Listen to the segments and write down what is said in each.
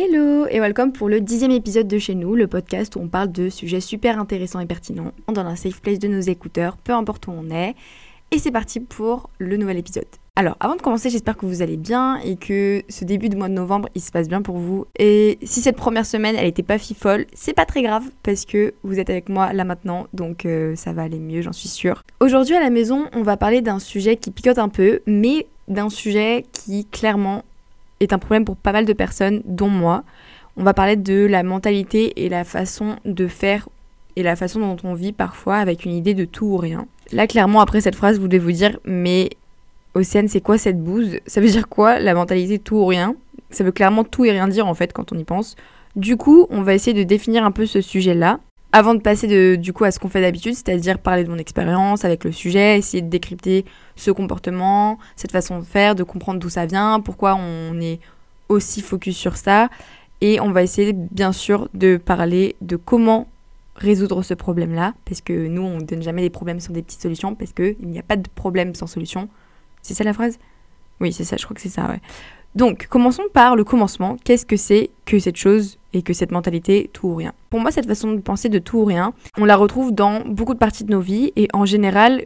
Hello et welcome pour le dixième épisode de chez nous, le podcast où on parle de sujets super intéressants et pertinents dans un safe place de nos écouteurs, peu importe où on est. Et c'est parti pour le nouvel épisode. Alors, avant de commencer, j'espère que vous allez bien et que ce début de mois de novembre, il se passe bien pour vous. Et si cette première semaine, elle n'était pas fifole, c'est pas très grave parce que vous êtes avec moi là maintenant, donc euh, ça va aller mieux, j'en suis sûre. Aujourd'hui à la maison, on va parler d'un sujet qui picote un peu, mais d'un sujet qui clairement est un problème pour pas mal de personnes, dont moi. On va parler de la mentalité et la façon de faire et la façon dont on vit parfois avec une idée de tout ou rien. Là, clairement, après cette phrase, vous devez vous dire, mais Océane, c'est quoi cette bouse? Ça veut dire quoi la mentalité tout ou rien? Ça veut clairement tout et rien dire en fait quand on y pense. Du coup, on va essayer de définir un peu ce sujet-là. Avant de passer du coup à ce qu'on fait d'habitude, c'est-à-dire parler de mon expérience avec le sujet, essayer de décrypter ce comportement, cette façon de faire, de comprendre d'où ça vient, pourquoi on est aussi focus sur ça. Et on va essayer bien sûr de parler de comment résoudre ce problème-là, parce que nous, on ne donne jamais des problèmes sans des petites solutions, parce qu'il n'y a pas de problème sans solution. C'est ça la phrase? Oui, c'est ça, je crois que c'est ça. Donc, commençons par le commencement. Qu'est-ce que c'est que cette chose et que cette mentalité tout ou rien Pour moi, cette façon de penser de tout ou rien, on la retrouve dans beaucoup de parties de nos vies et en général,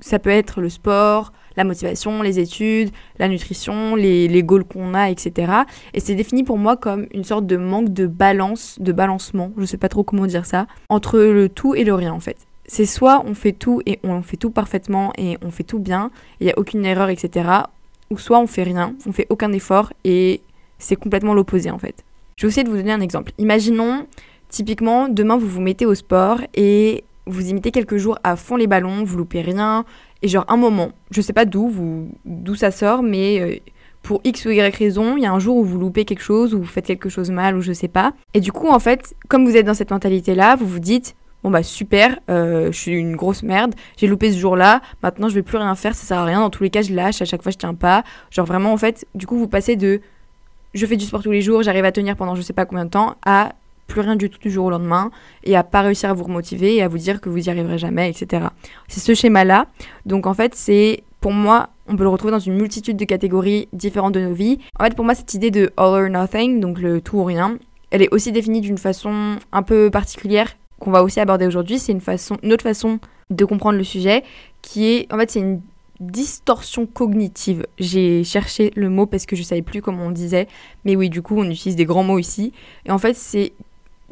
ça peut être le sport, la motivation, les études, la nutrition, les, les goals qu'on a, etc. Et c'est défini pour moi comme une sorte de manque de balance, de balancement, je sais pas trop comment dire ça, entre le tout et le rien en fait c'est soit on fait tout et on fait tout parfaitement et on fait tout bien, il n'y a aucune erreur, etc. Ou soit on fait rien, on fait aucun effort et c'est complètement l'opposé en fait. Je vais essayer de vous donner un exemple. Imaginons, typiquement, demain vous vous mettez au sport et vous imitez quelques jours à fond les ballons, vous loupez rien, et genre un moment, je sais pas d'où, d'où ça sort, mais euh, pour X ou Y raison, il y a un jour où vous loupez quelque chose, ou vous faites quelque chose mal, ou je sais pas. Et du coup, en fait, comme vous êtes dans cette mentalité-là, vous vous dites, bon bah super, euh, je suis une grosse merde, j'ai loupé ce jour-là, maintenant je vais plus rien faire, ça sert à rien, dans tous les cas je lâche, à chaque fois je tiens pas. Genre vraiment en fait, du coup vous passez de je fais du sport tous les jours, j'arrive à tenir pendant je sais pas combien de temps, à plus rien du tout du jour au lendemain, et à pas réussir à vous remotiver et à vous dire que vous y arriverez jamais, etc. C'est ce schéma-là. Donc en fait c'est, pour moi, on peut le retrouver dans une multitude de catégories différentes de nos vies. En fait pour moi cette idée de all or nothing, donc le tout ou rien, elle est aussi définie d'une façon un peu particulière qu'on va aussi aborder aujourd'hui, c'est une façon, une autre façon de comprendre le sujet, qui est, en fait, c'est une distorsion cognitive. J'ai cherché le mot parce que je savais plus comment on disait, mais oui, du coup, on utilise des grands mots ici. Et en fait, c'est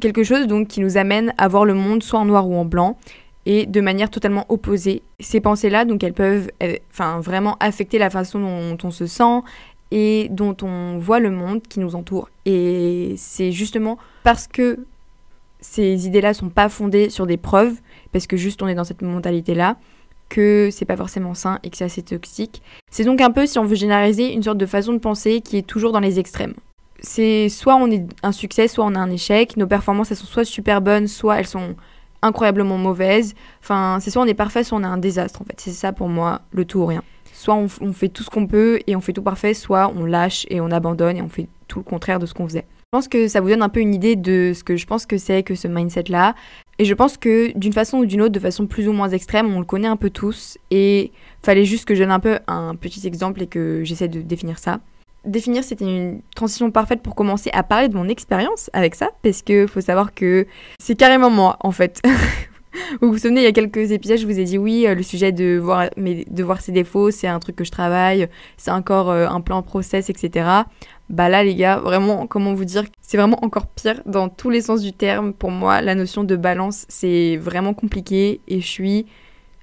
quelque chose donc qui nous amène à voir le monde soit en noir ou en blanc et de manière totalement opposée. Ces pensées-là, donc elles peuvent euh, enfin vraiment affecter la façon dont on se sent et dont on voit le monde qui nous entoure. Et c'est justement parce que ces idées-là sont pas fondées sur des preuves, parce que juste on est dans cette mentalité-là, que c'est pas forcément sain et que c'est assez toxique. C'est donc un peu, si on veut généraliser, une sorte de façon de penser qui est toujours dans les extrêmes. C'est soit on est un succès, soit on a un échec. Nos performances, elles sont soit super bonnes, soit elles sont incroyablement mauvaises. Enfin, c'est soit on est parfait, soit on a un désastre. En fait, c'est ça pour moi, le tout ou rien. Soit on, on fait tout ce qu'on peut et on fait tout parfait, soit on lâche et on abandonne et on fait tout le contraire de ce qu'on faisait. Je pense que ça vous donne un peu une idée de ce que je pense que c'est que ce mindset-là. Et je pense que d'une façon ou d'une autre, de façon plus ou moins extrême, on le connaît un peu tous. Et fallait juste que je donne un peu un petit exemple et que j'essaie de définir ça. Définir, c'était une transition parfaite pour commencer à parler de mon expérience avec ça, parce que faut savoir que c'est carrément moi, en fait. vous vous souvenez, il y a quelques épisodes, je vous ai dit oui, euh, le sujet de voir, de voir ses défauts, c'est un truc que je travaille, c'est encore euh, un plan process, etc. Bah là, les gars, vraiment, comment vous dire, c'est vraiment encore pire dans tous les sens du terme. Pour moi, la notion de balance, c'est vraiment compliqué et je suis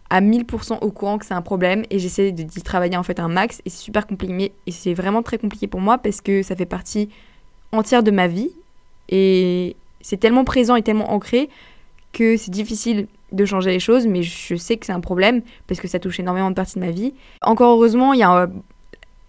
à 1000% au courant que c'est un problème et j'essaie d'y travailler en fait un max et c'est super compliqué et c'est vraiment très compliqué pour moi parce que ça fait partie entière de ma vie et c'est tellement présent et tellement ancré que c'est difficile de changer les choses, mais je sais que c'est un problème parce que ça touche énormément de parties de ma vie. Encore heureusement, il y a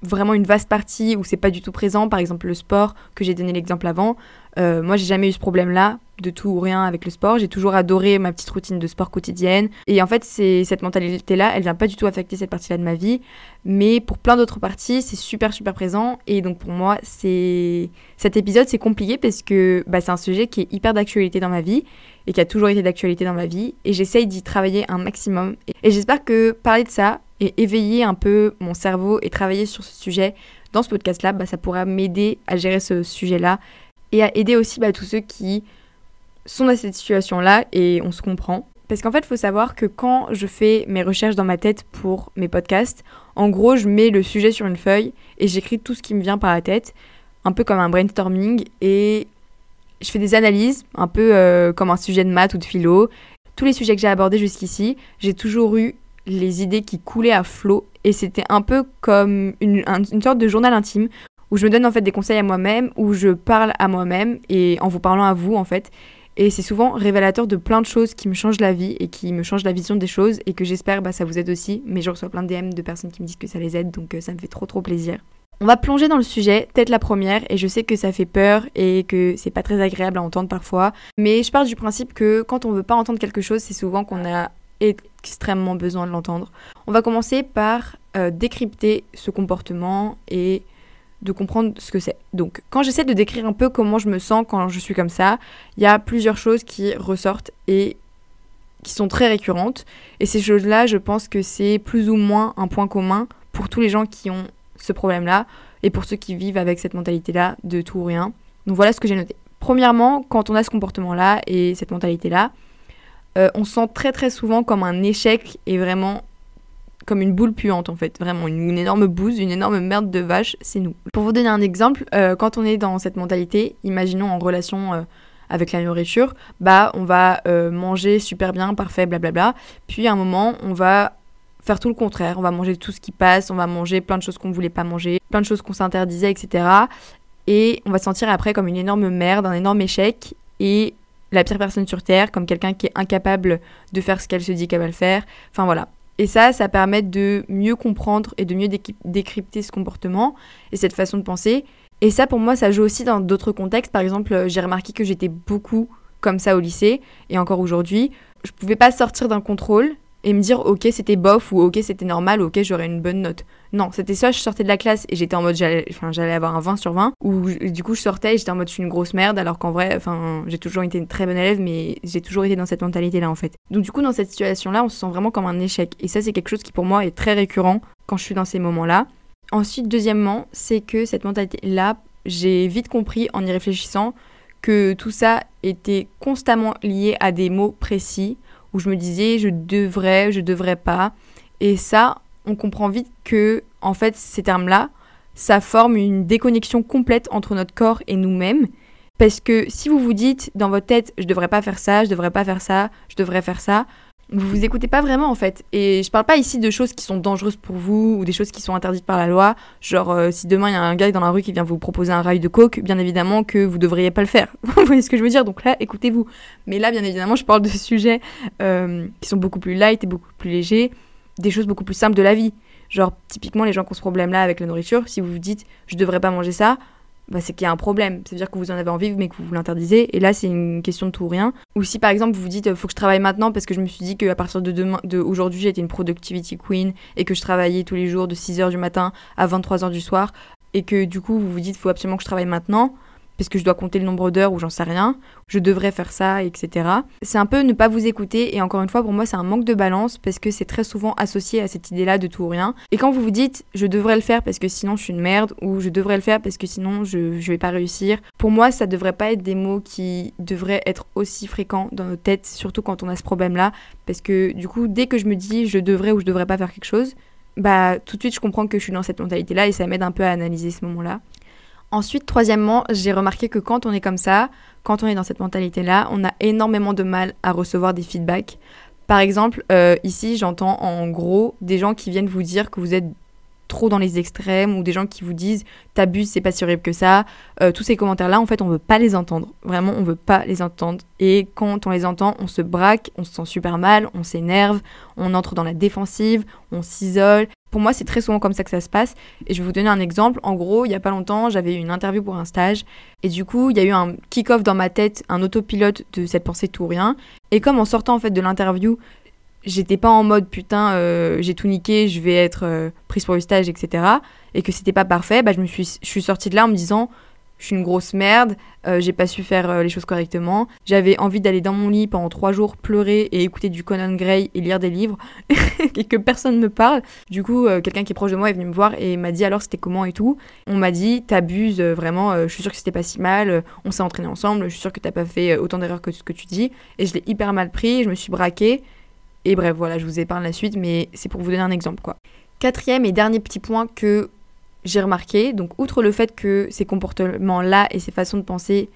vraiment une vaste partie où c'est pas du tout présent, par exemple le sport, que j'ai donné l'exemple avant. Euh, moi, j'ai jamais eu ce problème-là, de tout ou rien avec le sport. J'ai toujours adoré ma petite routine de sport quotidienne. Et en fait, c'est cette mentalité-là, elle vient pas du tout affecter cette partie-là de ma vie. Mais pour plein d'autres parties, c'est super, super présent. Et donc, pour moi, c'est cet épisode, c'est compliqué parce que bah, c'est un sujet qui est hyper d'actualité dans ma vie et qui a toujours été d'actualité dans ma vie. Et j'essaye d'y travailler un maximum. Et j'espère que parler de ça, et éveiller un peu mon cerveau et travailler sur ce sujet dans ce podcast-là, bah, ça pourra m'aider à gérer ce sujet-là et à aider aussi bah, tous ceux qui sont dans cette situation-là et on se comprend. Parce qu'en fait, il faut savoir que quand je fais mes recherches dans ma tête pour mes podcasts, en gros, je mets le sujet sur une feuille et j'écris tout ce qui me vient par la tête, un peu comme un brainstorming, et je fais des analyses, un peu euh, comme un sujet de maths ou de philo. Tous les sujets que j'ai abordés jusqu'ici, j'ai toujours eu les idées qui coulaient à flot, et c'était un peu comme une, sorte de journal intime où je me donne en fait des conseils à moi-même, où je parle à moi-même et en vous parlant à vous en fait. Et c'est souvent révélateur de plein de choses qui me changent la vie et qui me changent la vision des choses et que j'espère bah, ça vous aide aussi. Mais je reçois plein de DM de personnes qui me disent que ça les aide, donc euh, ça me fait trop trop plaisir. On va plonger dans le sujet, peut-être la première, et je sais que ça fait peur et que c'est pas très agréable à entendre parfois. Mais je pars du principe que quand on veut pas entendre quelque chose, c'est souvent qu'on a extrêmement besoin de l'entendre. On va commencer par euh, décrypter ce comportement et de comprendre ce que c'est. Donc, quand j'essaie de décrire un peu comment je me sens quand je suis comme ça, il y a plusieurs choses qui ressortent et qui sont très récurrentes. Et ces choses-là, je pense que c'est plus ou moins un point commun pour tous les gens qui ont ce problème-là et pour ceux qui vivent avec cette mentalité-là de tout ou rien. Donc voilà ce que j'ai noté. Premièrement, quand on a ce comportement-là et cette mentalité-là, euh, on sent très très souvent comme un échec et vraiment comme une boule puante en fait, vraiment une, énorme bouse, une énorme merde de vache, c'est nous. Pour vous donner un exemple, euh, quand on est dans cette mentalité, imaginons en relation euh, avec la nourriture, bah on va manger super bien, parfait, blablabla, puis à un moment on va faire tout le contraire, on va manger tout ce qui passe, on va manger plein de choses qu'on ne voulait pas manger, plein de choses qu'on s'interdisait, etc. Et on va se sentir après comme une énorme merde, un énorme échec, et la pire personne sur Terre, comme quelqu'un qui est incapable de faire ce qu'elle se dit qu'elle va le faire. Enfin voilà, et ça, ça permet de mieux comprendre et de mieux décrypter ce comportement et cette façon de penser. Et ça, pour moi, ça joue aussi dans d'autres contextes. Par exemple, j'ai remarqué que j'étais beaucoup comme ça au lycée et encore aujourd'hui. Je pouvais pas sortir d'un contrôle et me dire ok c'était bof ou ok c'était normal ou ok j'aurais une bonne note. Non, c'était soit je sortais de la classe et j'étais en mode j'allais avoir un 20 sur 20 ou du coup je sortais et j'étais en mode je suis une grosse merde alors qu'en vrai j'ai toujours été une très bonne élève mais j'ai toujours été dans cette mentalité là en fait. Donc du coup dans cette situation là on se sent vraiment comme un échec et ça c'est quelque chose qui pour moi est très récurrent quand je suis dans ces moments là. Ensuite deuxièmement c'est que cette mentalité là j'ai vite compris en y réfléchissant que tout ça était constamment lié à des mots précis où je me disais je devrais, je devrais pas. Et ça, on comprend vite que, en fait, ces termes-là, ça forme une déconnexion complète entre notre corps et nous-mêmes. Parce que si vous vous dites dans votre tête, je devrais pas faire ça, je devrais pas faire ça, je devrais faire ça, vous vous écoutez pas vraiment en fait. Et je parle pas ici de choses qui sont dangereuses pour vous ou des choses qui sont interdites par la loi. Genre, euh, si demain il y a un gars dans la rue qui vient vous proposer un rail de coke, bien évidemment que vous devriez pas le faire. vous voyez ce que je veux dire? Donc là, écoutez-vous. Mais là, bien évidemment, je parle de sujets euh, qui sont beaucoup plus light et beaucoup plus légers, des choses beaucoup plus simples de la vie. Genre, typiquement, les gens qui ont ce problème-là avec la nourriture, si vous vous dites je devrais pas manger ça, bah, c'est qu'il y a un problème. C'est-à-dire que vous en avez envie, mais que vous vous l'interdisez. Et là, c'est une question de tout ou rien. Ou si par exemple, vous vous dites, faut que je travaille maintenant parce que je me suis dit qu'à partir de demain, de aujourd'hui, j'étais une productivity queen et que je travaillais tous les jours de 6h du matin à 23h du soir. Et que du coup, vous vous dites, faut absolument que je travaille maintenant parce que je dois compter le nombre d'heures ou j'en sais rien, je devrais faire ça, etc. C'est un peu ne pas vous écouter et encore une fois pour moi c'est un manque de balance parce que c'est très souvent associé à cette idée-là de tout ou rien. Et quand vous vous dites je devrais le faire parce que sinon je suis une merde ou je devrais le faire parce que sinon je, je vais pas réussir, pour moi ça devrait pas être des mots qui devraient être aussi fréquents dans nos têtes, surtout quand on a ce problème-là, parce que du coup dès que je me dis je devrais ou je devrais pas faire quelque chose, bah tout de suite je comprends que je suis dans cette mentalité-là et ça m'aide un peu à analyser ce moment-là. Ensuite, troisièmement, j'ai remarqué que quand on est comme ça, quand on est dans cette mentalité-là, on a énormément de mal à recevoir des feedbacks. Par exemple, euh, ici, j'entends en gros des gens qui viennent vous dire que vous êtes trop dans les extrêmes ou des gens qui vous disent t'abuses, c'est pas si horrible que ça. Euh, tous ces commentaires-là, en fait, on veut pas les entendre. Vraiment, on veut pas les entendre. Et quand on les entend, on se braque, on se sent super mal, on s'énerve, on entre dans la défensive, on s'isole. Pour moi, c'est très souvent comme ça que ça se passe. Et je vais vous donner un exemple. En gros, il y a pas longtemps, j'avais eu une interview pour un stage. Et du coup, il y a eu un kick-off dans ma tête, un autopilote de cette pensée tout rien. Et comme en sortant en fait de l'interview, j'étais pas en mode putain, euh, j'ai tout niqué, je vais être euh, prise pour le stage, etc. Et que c'était pas parfait, bah, je me suis, je suis sortie de là en me disant, je suis une grosse merde, euh, j'ai pas su faire euh, les choses correctement. J'avais envie d'aller dans mon lit pendant trois jours pleurer et écouter du Conan Gray et lire des livres et que personne me parle. Du coup, euh, quelqu'un qui est proche de moi est venu me voir et m'a dit alors c'était comment et tout. On m'a dit t'abuses vraiment, je suis sûre que c'était pas si mal, on s'est entraîné ensemble, je suis sûre que t'as pas fait autant d'erreurs que ce que tu dis. Et je l'ai hyper mal pris, je me suis braquée. Et bref, voilà, je vous épargne la suite, mais c'est pour vous donner un exemple quoi. Quatrième et dernier petit point que j'ai remarqué, donc outre le fait que ces comportements-là et ces façons de penser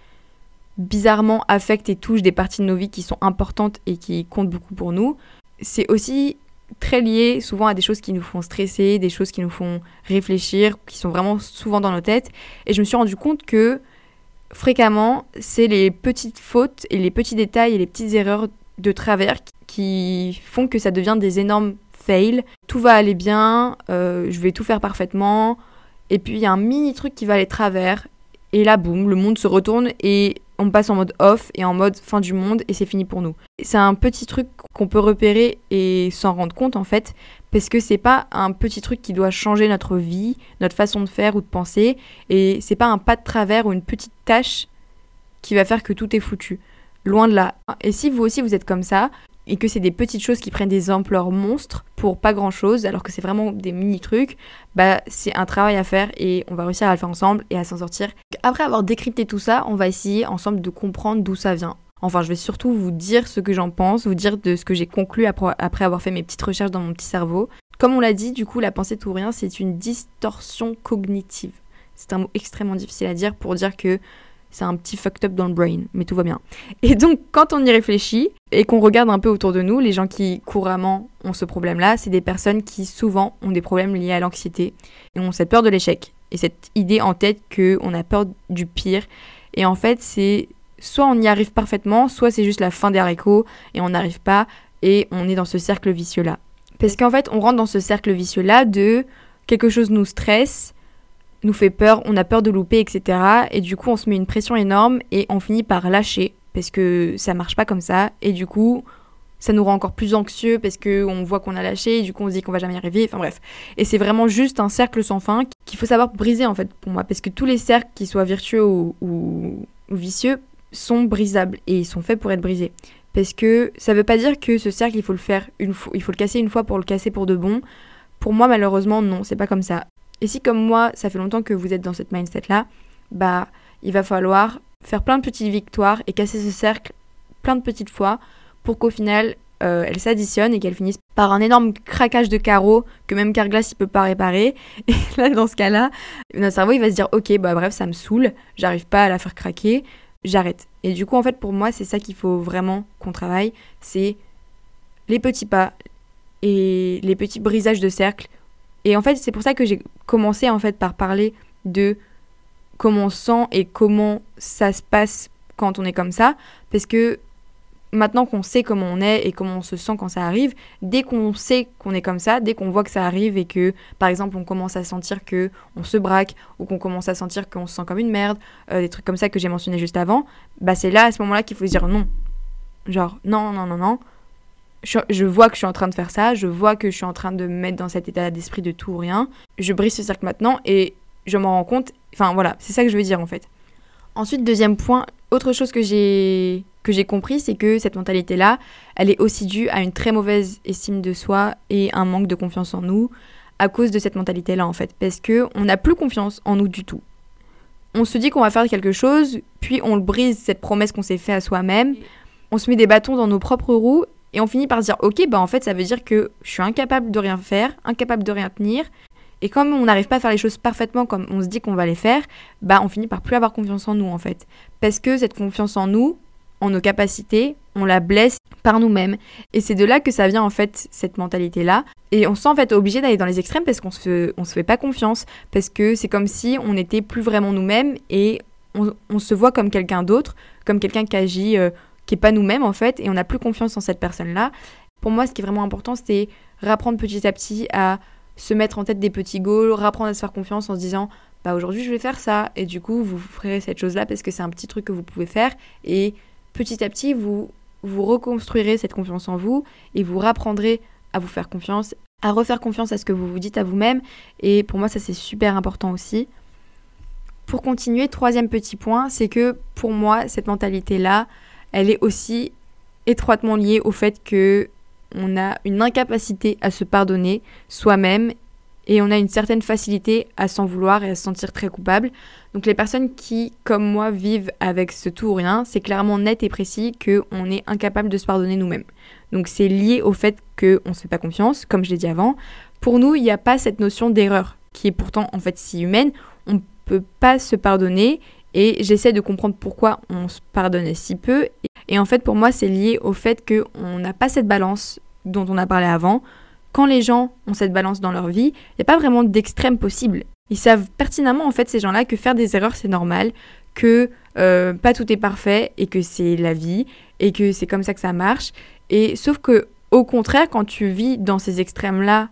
bizarrement affectent et touchent des parties de nos vies qui sont importantes et qui comptent beaucoup pour nous, c'est aussi très lié souvent à des choses qui nous font stresser, des choses qui nous font réfléchir, qui sont vraiment souvent dans nos têtes. Et je me suis rendu compte que fréquemment, c'est les petites fautes et les petits détails et les petites erreurs de travers qui font que ça devient des énormes fails. Tout va aller bien, euh, je vais tout faire parfaitement, et puis il y a un mini truc qui va aller travers, et là, boum, le monde se retourne et on passe en mode off et en mode fin du monde et c'est fini pour nous. C'est un petit truc qu'on peut repérer et s'en rendre compte en fait, parce que c'est pas un petit truc qui doit changer notre vie, notre façon de faire ou de penser, et c'est pas un pas de travers ou une petite tâche qui va faire que tout est foutu. Loin de là. Et si vous aussi vous êtes comme ça, et que c'est des petites choses qui prennent des ampleurs monstres pour pas grand chose, alors que c'est vraiment des mini trucs, bah c'est un travail à faire et on va réussir à le faire ensemble et à s'en sortir. Après avoir décrypté tout ça, on va essayer ensemble de comprendre d'où ça vient. Enfin, je vais surtout vous dire ce que j'en pense, vous dire de ce que j'ai conclu après avoir fait mes petites recherches dans mon petit cerveau. Comme on l'a dit, du coup, la pensée tout rien, c'est une distorsion cognitive. C'est un mot extrêmement difficile à dire pour dire que c'est un petit fucked up dans le brain, mais tout va bien. Et donc, quand on y réfléchit et qu'on regarde un peu autour de nous, les gens qui couramment ont ce problème-là, c'est des personnes qui souvent ont des problèmes liés à l'anxiété et ont cette peur de l'échec et cette idée en tête qu'on a peur du pire. Et en fait, c'est soit on y arrive parfaitement, soit c'est juste la fin des haricots et on n'arrive pas et on est dans ce cercle vicieux-là. Parce qu'en fait, on rentre dans ce cercle vicieux-là de quelque chose nous stresse, nous fait peur, on a peur de louper, etc. Et du coup, on se met une pression énorme et on finit par lâcher parce que ça marche pas comme ça. Et du coup, ça nous rend encore plus anxieux parce qu'on voit qu'on a lâché et du coup, on se dit qu'on va jamais y arriver. Enfin bref. Et c'est vraiment juste un cercle sans fin qu'il faut savoir briser en fait pour moi parce que tous les cercles, qu'ils soient virtueux ou, vicieux, sont brisables et ils sont faits pour être brisés. Parce que ça veut pas dire que ce cercle, il faut le faire une fois, il faut le casser une fois pour le casser pour de bon. Pour moi, malheureusement, non, c'est pas comme ça. Et si comme moi, ça fait longtemps que vous êtes dans cette mindset-là, bah il va falloir faire plein de petites victoires et casser ce cercle plein de petites fois pour qu'au final, euh, elles s'additionnent et qu'elles finissent par un énorme craquage de carreaux que même Carglass il peut pas réparer. Et là, dans ce cas-là, notre cerveau va se dire ok bah bref ça me saoule, j'arrive pas à la faire craquer, j'arrête. Et du coup en fait pour moi c'est ça qu'il faut vraiment qu'on travaille, c'est les petits pas et les petits brisages de cercle et en fait, c'est pour ça que j'ai commencé en fait par parler de comment on sent et comment ça se passe quand on est comme ça parce que maintenant qu'on sait comment on est et comment on se sent quand ça arrive, dès qu'on sait qu'on est comme ça, dès qu'on voit que ça arrive et que par exemple on commence à sentir que on se braque ou qu'on commence à sentir qu'on se sent comme une merde, euh, des trucs comme ça que j'ai mentionné juste avant, bah c'est là à ce moment-là qu'il faut se dire non. Genre non non non non, je, vois que je suis en train de faire ça, je vois que je suis en train de me mettre dans cet état d'esprit de tout ou rien. Je brise ce cercle maintenant et je m'en rends compte. Enfin voilà, c'est ça que je veux dire en fait. Ensuite, deuxième point, autre chose que j'ai que j'ai compris, c'est que cette mentalité-là, elle est aussi due à une très mauvaise estime de soi et un manque de confiance en nous à cause de cette mentalité-là en fait, parce que on n'a plus confiance en nous du tout. On se dit qu'on va faire quelque chose, puis on brise cette promesse qu'on s'est fait à soi-même. On se met des bâtons dans nos propres roues et on finit par se dire, ok, bah en fait, ça veut dire que je suis incapable de rien faire, incapable de rien tenir. Et comme on n'arrive pas à faire les choses parfaitement comme on se dit qu'on va les faire, bah on finit par plus avoir confiance en nous en fait. Parce que cette confiance en nous, en nos capacités, on la blesse par nous-mêmes. Et c'est de là que ça vient en fait cette mentalité-là. Et on se sent en fait obligé d'aller dans les extrêmes parce qu'on se, on se fait pas confiance. Parce que c'est comme si on n'était plus vraiment nous-mêmes et on, se voit comme quelqu'un d'autre, comme quelqu'un qui agit euh, qui est pas nous-mêmes en fait, et on n'a plus confiance en cette personne-là. Pour moi, ce qui est vraiment important, c'est rapprendre petit à petit à se mettre en tête des petits goals, rapprendre à se faire confiance en se disant bah aujourd'hui je vais faire ça et du coup vous ferez cette chose-là parce que c'est un petit truc que vous pouvez faire et petit à petit vous vous reconstruirez cette confiance en vous et vous rapprendrez à vous faire confiance, à refaire confiance à ce que vous vous dites à vous-même et pour moi ça c'est super important aussi. Pour continuer, troisième petit point, c'est que pour moi, cette mentalité-là, elle est aussi étroitement liée au fait que on a une incapacité à se pardonner soi-même et on a une certaine facilité à s'en vouloir et à se sentir très coupable. Donc les personnes qui, comme moi, vivent avec ce tout ou rien, c'est clairement net et précis qu'on est incapable de se pardonner nous-mêmes. Donc c'est lié au fait qu'on ne se fait pas confiance, comme je l'ai dit avant. Pour nous, il n'y a pas cette notion d'erreur, qui est pourtant en fait si humaine. On ne peut pas se pardonner et j'essaie de comprendre pourquoi on se pardonnait si peu. Et en fait, pour moi, c'est lié au fait qu'on n'a pas cette balance dont on a parlé avant quand les gens ont cette balance dans leur vie, il n'y a pas vraiment d'extrême possible. Ils savent pertinemment, en fait, ces gens-là, que faire des erreurs, c'est normal, que euh, pas tout est parfait et que c'est la vie et que c'est comme ça que ça marche. Et sauf que, au contraire, quand tu vis dans ces extrêmes-là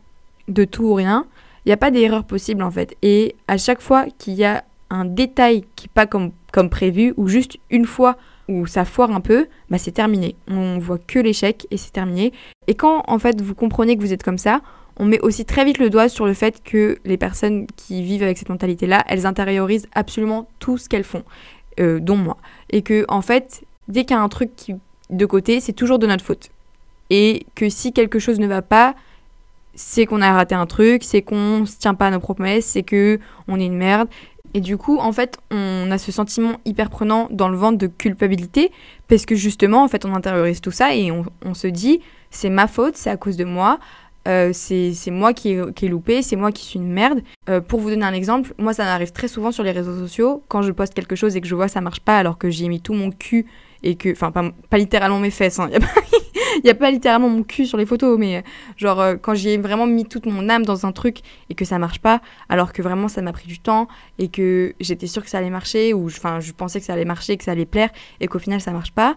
de tout ou rien, il n'y a pas d'erreur possible, en fait. Et à chaque fois qu'il y a un détail qui n'est pas comme, comme prévu, ou juste une fois où ça foire un peu, bah c'est terminé. On voit que l'échec et c'est terminé. Et quand en fait vous comprenez que vous êtes comme ça, on met aussi très vite le doigt sur le fait que les personnes qui vivent avec cette mentalité-là, elles intériorisent absolument tout ce qu'elles font, euh, dont moi. Et que en fait, dès qu'il y a un truc de côté, c'est toujours de notre faute. Et que si quelque chose ne va pas, c'est qu'on a raté un truc, c'est qu'on se tient pas à nos promesses, c'est que on est une merde. Et du coup, en fait, on a ce sentiment hyper prenant dans le ventre de culpabilité, parce que justement, en fait, on intériorise tout ça et on, se dit, c'est ma faute, c'est à cause de moi, euh, c'est moi qui ai, qui loupé, c'est moi qui suis une merde. Euh, pour vous donner un exemple, moi, ça m'arrive très souvent sur les réseaux sociaux, quand je poste quelque chose et que je vois ça marche pas alors que j'y ai mis tout mon cul et que, enfin, pas, pas littéralement mes fesses, hein, il n'y a pas littéralement mon cul sur les photos, mais euh, genre euh, quand j'ai vraiment mis toute mon âme dans un truc et que ça marche pas, alors que vraiment ça m'a pris du temps et que j'étais sûre que ça allait marcher ou enfin je pensais que ça allait marcher, que ça allait plaire et qu'au final ça marche pas,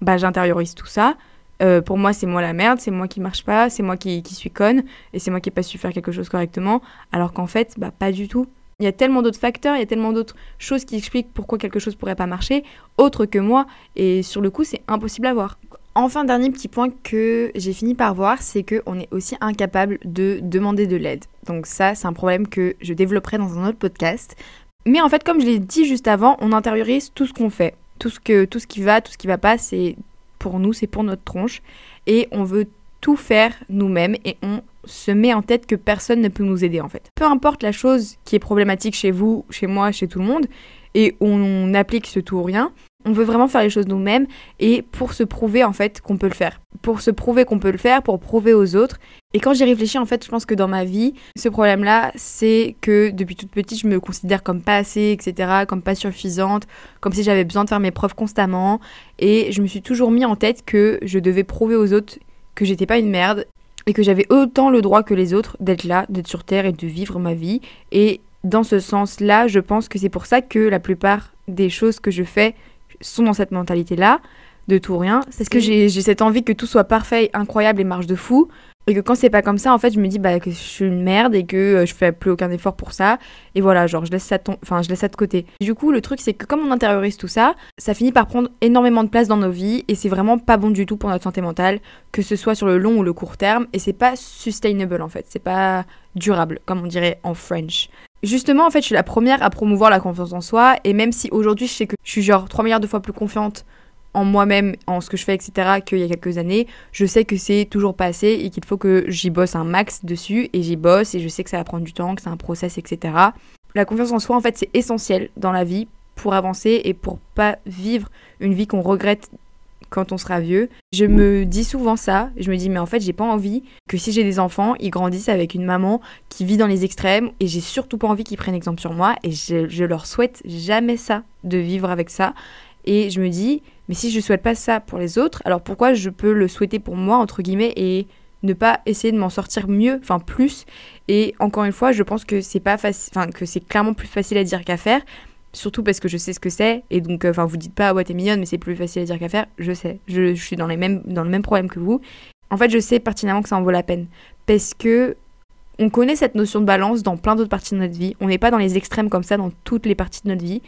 bah j'intériorise tout ça. Euh, pour moi, c'est moi la merde, c'est moi qui marche pas, c'est moi qui, suis conne et c'est moi qui n'ai pas su faire quelque chose correctement, alors qu'en fait, bah pas du tout. Il y a tellement d'autres facteurs, il y a tellement d'autres choses qui expliquent pourquoi quelque chose pourrait pas marcher, autre que moi, et sur le coup, c'est impossible à voir. Enfin, dernier petit point que j'ai fini par voir, c'est qu'on est aussi incapable de demander de l'aide. Donc ça, c'est un problème que je développerai dans un autre podcast. Mais en fait, comme je l'ai dit juste avant, on intériorise tout ce qu'on fait. Tout ce, que, tout ce qui va, tout ce qui va pas, c'est pour nous, c'est pour notre tronche. Et on veut tout faire nous-mêmes et on se met en tête que personne ne peut nous aider en fait. Peu importe la chose qui est problématique chez vous, chez moi, chez tout le monde, et on applique ce tout ou rien, on veut vraiment faire les choses nous-mêmes et pour se prouver en fait qu'on peut le faire. Pour se prouver qu'on peut le faire, pour prouver aux autres. Et quand j'y réfléchis, en fait, je pense que dans ma vie, ce problème-là, c'est que depuis toute petite, je me considère comme pas assez, etc., comme pas suffisante, comme si j'avais besoin de faire mes preuves constamment. Et je me suis toujours mis en tête que je devais prouver aux autres que j'étais pas une merde et que j'avais autant le droit que les autres d'être là, d'être sur Terre et de vivre ma vie. Et dans ce sens-là, je pense que c'est pour ça que la plupart des choses que je fais sont dans cette mentalité-là, de tout rien. C'est que j'ai cette envie que tout soit parfait, incroyable et marche de fou. Et que quand c'est pas comme ça, en fait, je me dis bah, que je suis une merde et que euh, je fais plus aucun effort pour ça. Et voilà, genre, je laisse ça, enfin, je laisse ça de côté. Du coup, le truc, c'est que comme on intériorise tout ça, ça finit par prendre énormément de place dans nos vies et c'est vraiment pas bon du tout pour notre santé mentale, que ce soit sur le long ou le court terme. Et c'est pas sustainable, en fait. C'est pas durable, comme on dirait en French. Justement, en fait, je suis la première à promouvoir la confiance en soi. Et même si aujourd'hui, je sais que je suis genre 3 milliards de fois plus confiante en moi-même, en ce que je fais, etc., qu'il y a quelques années, je sais que c'est toujours pas assez et qu'il faut que j'y bosse un max dessus. Et j'y bosse et je sais que ça va prendre du temps, que c'est un process, etc. La confiance en soi, en fait, c'est essentiel dans la vie pour avancer et pour pas vivre une vie qu'on regrette quand on sera vieux. Je me dis souvent ça, je me dis mais en fait j'ai pas envie que si j'ai des enfants, ils grandissent avec une maman qui vit dans les extrêmes et j'ai surtout pas envie qu'ils prennent exemple sur moi et je, je, leur souhaite jamais ça, de vivre avec ça. Et je me dis mais si je souhaite pas ça pour les autres, alors pourquoi je peux le souhaiter pour moi entre guillemets et ne pas essayer de m'en sortir mieux, enfin plus? Et encore une fois, je pense que c'est pas facile, que c'est clairement plus facile à dire qu'à faire surtout parce que je sais ce que c'est et donc euh, vous dites pas ouais t'es mignonne mais c'est plus facile à dire qu'à faire. Je sais. Je, suis dans les mêmes dans le même problème que vous. En fait je sais pertinemment que ça en vaut la peine. Parce que on connaît cette notion de balance dans plein d'autres parties de notre vie. On n'est pas dans les extrêmes comme ça dans toutes les parties de notre vie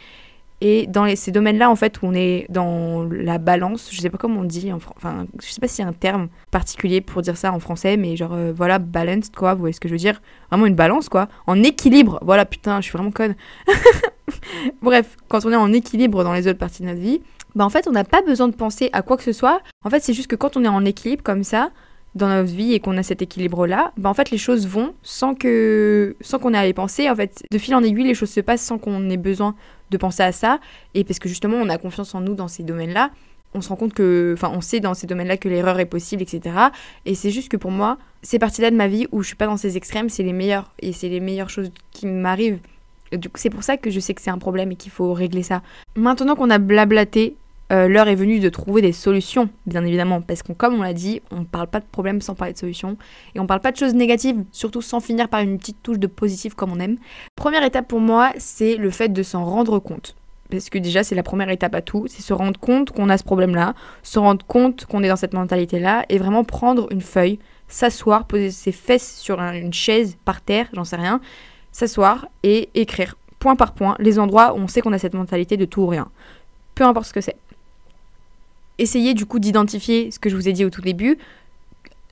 et dans ces domaines-là, en fait, où on est dans la balance, je sais pas comment on dit, enfin, je sais pas s'il y a un terme particulier pour dire ça en français, mais genre, euh, voilà, balanced, quoi, vous voyez ce que je veux dire? Vraiment une balance, quoi, en équilibre, voilà, putain, je suis vraiment conne. Bref, quand on est en équilibre dans les autres parties de notre vie, bah en fait, on n'a pas besoin de penser à quoi que ce soit. En fait, c'est juste que quand on est en équilibre comme ça, dans notre vie et qu'on a cet équilibre-là, bah en fait, les choses vont sans que sans qu'on ait à y penser. En fait, de fil en aiguille, les choses se passent sans qu'on ait besoin de penser à ça. Et parce que justement, on a confiance en nous dans ces domaines-là, on se rend compte que, enfin, on sait dans ces domaines-là que l'erreur est possible, etc. Et c'est juste que pour moi, ces parties-là de ma vie où je suis pas dans ces extrêmes, c'est les meilleures et c'est les meilleures choses qui m'arrivent. Du coup, c'est pour ça que je sais que c'est un problème et qu'il faut régler ça. Maintenant qu'on a blablaté, euh, l'heure est venue de trouver des solutions, bien évidemment, parce qu'on, comme on l'a dit, on ne parle pas de problème sans parler de solutions, et on ne parle pas de choses négatives, surtout sans finir par une petite touche de positif comme on aime. Première étape pour moi, c'est le fait de s'en rendre compte parce que déjà c'est la première étape à tout, c'est se rendre compte qu'on a ce problème-là, se rendre compte qu'on est dans cette mentalité-là, et vraiment prendre une feuille, s'asseoir, poser ses fesses sur une chaise, par terre, j'en sais rien, s'asseoir et écrire point par point les endroits où on sait qu'on a cette mentalité de tout ou rien, peu importe ce que c'est. Essayez du coup d'identifier ce que je vous ai dit au tout début,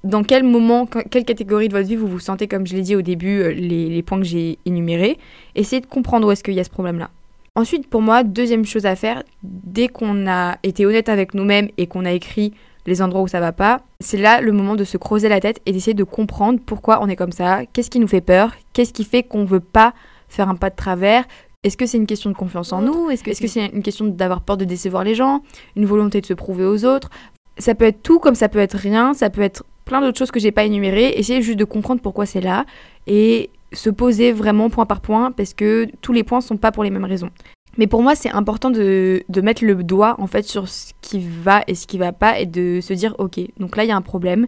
dans quel moment, quelle catégorie de votre vie vous vous sentez, comme je l'ai dit au début, euh, les, points que j'ai énumérés? Essayez de comprendre où est-ce qu'il y a ce problème-là. Ensuite, pour moi, deuxième chose à faire, dès qu'on a été honnête avec nous-mêmes et qu'on a écrit les endroits où ça va pas, c'est là le moment de se creuser la tête et d'essayer de comprendre pourquoi on est comme ça, qu'est-ce qui nous fait peur, qu'est-ce qui fait qu'on veut pas faire un pas de travers. Est-ce que c'est une question de confiance en nous? Est-ce que c'est une question d'avoir peur de décevoir les gens Une volonté de se prouver aux autres? Ça peut être tout comme ça peut être rien, ça peut être plein d'autres choses que j'ai pas énumérées. Essayez juste de comprendre pourquoi c'est là et se poser vraiment point par point parce que tous les points sont pas pour les mêmes raisons. Mais pour moi, c'est important de, de, mettre le doigt en fait sur ce qui va et ce qui va pas et de se dire ok, donc là il y a un problème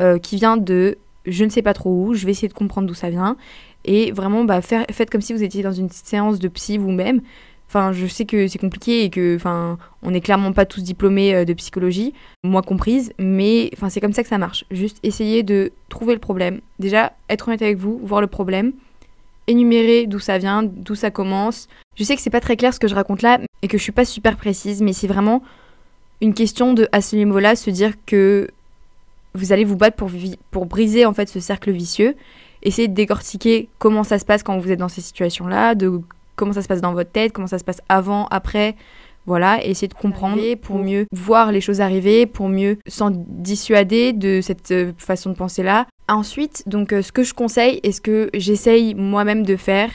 euh, qui vient de je ne sais pas trop où, je vais essayer de comprendre d'où ça vient et vraiment bah, faites comme si vous étiez dans une séance de psy vous-même. Enfin, je sais que c'est compliqué et que, enfin, on n'est clairement pas tous diplômés euh, de psychologie, moi comprise, mais enfin, c'est comme ça que ça marche. Juste essayer de trouver le problème. Déjà, être honnête avec vous, voir le problème, énumérer d'où ça vient, d'où ça commence. Je sais que c'est pas très clair ce que je raconte là et que je suis pas super précise, mais c'est vraiment une question de, à ce niveau-là, se dire que vous allez vous battre pour, pour briser en fait ce cercle vicieux. Essayer de décortiquer comment ça se passe quand vous êtes dans ces situations-là, de comment ça se passe dans votre tête, comment ça se passe avant, après. Voilà, et essayer de comprendre pour mieux voir les choses arriver, pour mieux s'en dissuader de cette euh, façon de penser-là. Ensuite, donc euh, ce que je conseille et ce que j'essaye moi-même de faire,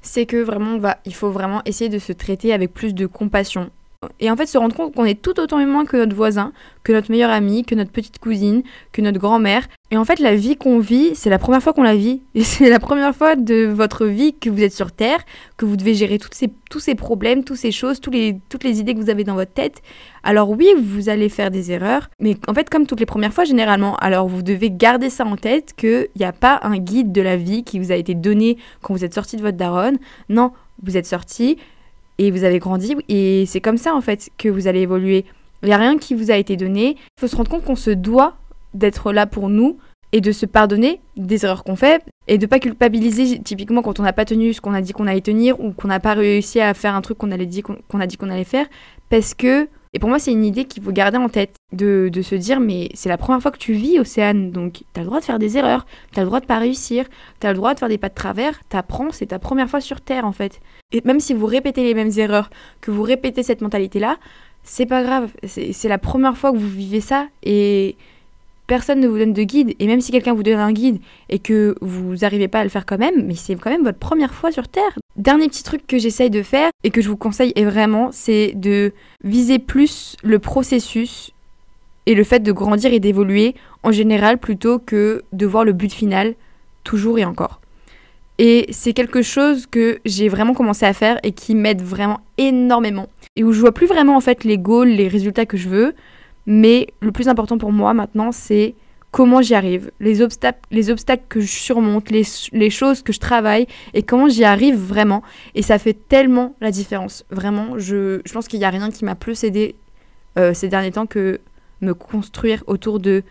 c'est que vraiment va, il faut vraiment essayer de se traiter avec plus de compassion et en fait se rendre compte qu'on est tout autant humain que notre voisin, que notre meilleur ami, que notre petite cousine, que notre grand-mère. Et en fait la vie qu'on vit, c'est la première fois qu'on la vit. Et c'est la première fois de votre vie que vous êtes sur Terre, que vous devez gérer tous ces problèmes, toutes ces choses, toutes les idées que vous avez dans votre tête. Alors oui, vous allez faire des erreurs, mais en fait comme toutes les premières fois généralement, alors vous devez garder ça en tête qu'il n'y a pas un guide de la vie qui vous a été donné quand vous êtes sorti de votre daronne. Non, vous êtes sorti, et vous avez grandi et c'est comme ça en fait que vous allez évoluer. Il n'y a rien qui vous a été donné. Il faut se rendre compte qu'on se doit d'être là pour nous et de se pardonner des erreurs qu'on fait et de pas culpabiliser typiquement quand on n'a pas tenu ce qu'on a dit qu'on allait tenir ou qu'on n'a pas réussi à faire un truc qu'on qu'on a dit qu'on allait faire parce que et pour moi c'est une idée qu'il faut garder en tête de, de se dire mais c'est la première fois que tu vis Océane donc tu as le droit de faire des erreurs tu as le droit de pas réussir tu as le droit de faire des pas de travers t'apprends c'est ta première fois sur terre en fait et même si vous répétez les mêmes erreurs, que vous répétez cette mentalité-là, c'est pas grave. C'est la première fois que vous vivez ça et personne ne vous donne de guide. Et même si quelqu'un vous donne un guide et que vous n'arrivez pas à le faire quand même, mais c'est quand même votre première fois sur Terre. Dernier petit truc que j'essaye de faire et que je vous conseille est vraiment, c'est de viser plus le processus et le fait de grandir et d'évoluer en général plutôt que de voir le but final toujours et encore. Et c'est quelque chose que j'ai vraiment commencé à faire et qui m'aide vraiment énormément. Et où je vois plus vraiment en fait les goals, les résultats que je veux. Mais le plus important pour moi maintenant, c'est comment j'y arrive, les obstacles, les obstacles que je surmonte, les, choses que je travaille et comment j'y arrive vraiment. Et ça fait tellement la différence. Vraiment, je, pense qu'il n'y a rien qui m'a plus aidé euh, ces derniers temps que me construire autour du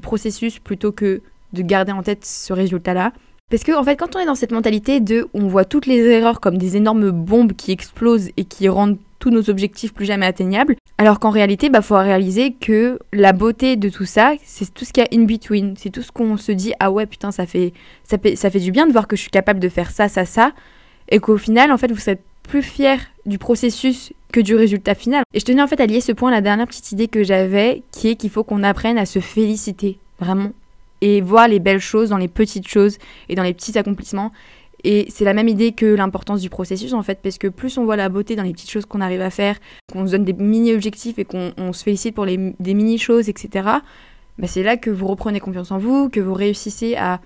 processus plutôt que de garder en tête ce résultat-là. Parce que en fait, quand on est dans cette mentalité de on voit toutes les erreurs comme des énormes bombes qui explosent et qui rendent tous nos objectifs plus jamais atteignables, alors qu'en réalité, bah faut réaliser que la beauté de tout ça, c'est tout ce qu'il y a in between, c'est tout ce qu'on se dit ah ouais putain ça fait, ça fait ça fait du bien de voir que je suis capable de faire ça ça ça et qu'au final en fait vous serez plus fier du processus que du résultat final. Et je tenais en fait à lier ce point à la dernière petite idée que j'avais, qui est qu'il faut qu'on apprenne à se féliciter, vraiment, et voir les belles choses dans les petites choses et dans les petits accomplissements. Et c'est la même idée que l'importance du processus en fait, parce que plus on voit la beauté dans les petites choses qu'on arrive à faire, qu'on se donne des mini-objectifs et qu'on se félicite pour les, des mini-choses, etc., bah c'est là que vous reprenez confiance en vous, que vous réussissez à,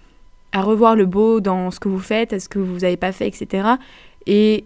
à revoir le beau dans ce que vous faites, à ce que vous n'avez pas fait, etc. Et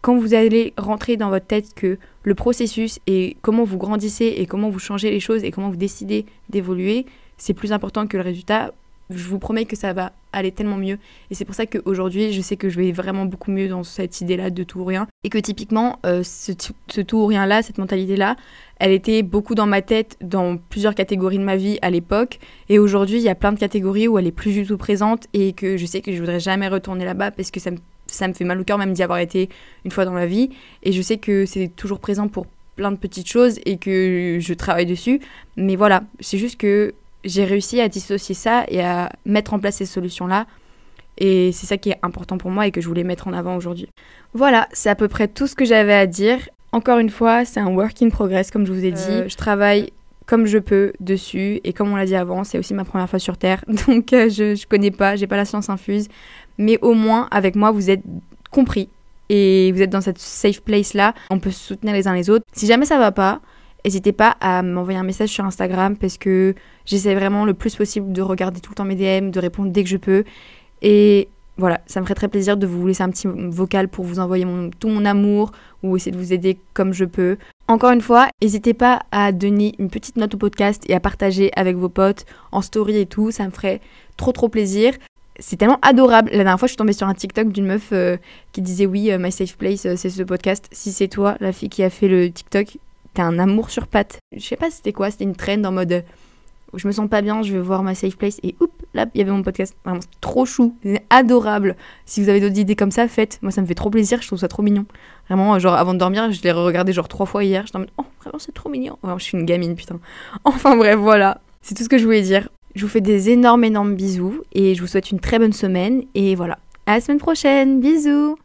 quand vous allez rentrer dans votre tête que le processus et comment vous grandissez et comment vous changez les choses et comment vous décidez d'évoluer, c'est plus important que le résultat, je vous promets que ça va aller tellement mieux. Et c'est pour ça qu'aujourd'hui, je sais que je vais vraiment beaucoup mieux dans cette idée-là de tout ou rien. Et que typiquement, euh, ce, tout ou rien-là, cette mentalité-là, elle était beaucoup dans ma tête dans plusieurs catégories de ma vie à l'époque. Et aujourd'hui, il y a plein de catégories où elle est plus du tout présente et que je sais que je voudrais jamais retourner là-bas parce que ça me, ça me fait mal au cœur même d'y avoir été une fois dans ma vie. Et je sais que c'est toujours présent pour plein de petites choses et que je travaille dessus. Mais voilà, c'est juste que j'ai réussi à dissocier ça et à mettre en place ces solutions-là. Et c'est ça qui est important pour moi et que je voulais mettre en avant aujourd'hui. Voilà, c'est à peu près tout ce que j'avais à dire. Encore une fois, c'est un work in progress, comme je vous ai dit. Euh, je travaille comme je peux dessus. Et comme on l'a dit avant, c'est aussi ma première fois sur Terre. Donc euh, je, ne connais pas, j'ai pas la science infuse. Mais au moins, avec moi, vous êtes compris. Et vous êtes dans cette safe place là. On peut se soutenir les uns les autres. Si jamais ça va pas, N'hésitez pas à m'envoyer un message sur Instagram parce que j'essaie vraiment le plus possible de regarder tout le temps mes DM, de répondre dès que je peux. Et voilà, ça me ferait très plaisir de vous laisser un petit vocal pour vous envoyer tout mon amour ou essayer de vous aider comme je peux. Encore une fois, n'hésitez pas à donner une petite note au podcast et à partager avec vos potes en story et tout, ça me ferait trop trop plaisir. C'est tellement adorable. La dernière fois, je suis tombée sur un TikTok d'une meuf euh, qui disait oui, euh, My Safe Place, euh, c'est ce podcast. Si c'est toi, la fille qui a fait le TikTok, T'as un amour sur patte. Je sais pas c'était quoi, c'était une trend en mode où je me sens pas bien, je vais voir ma safe place et oups, là il y avait mon podcast. Vraiment, c'est trop chou, c'est adorable. Si vous avez d'autres idées comme ça, faites. Moi ça me fait trop plaisir, je trouve ça trop mignon. Vraiment, genre avant de dormir, je l'ai regardé genre trois fois hier. Je en mode oh vraiment c'est trop mignon. je suis une gamine putain. Enfin bref, voilà. C'est tout ce que je voulais dire. Je vous fais des énormes énormes bisous et je vous souhaite une très bonne semaine et voilà. À la semaine prochaine, bisous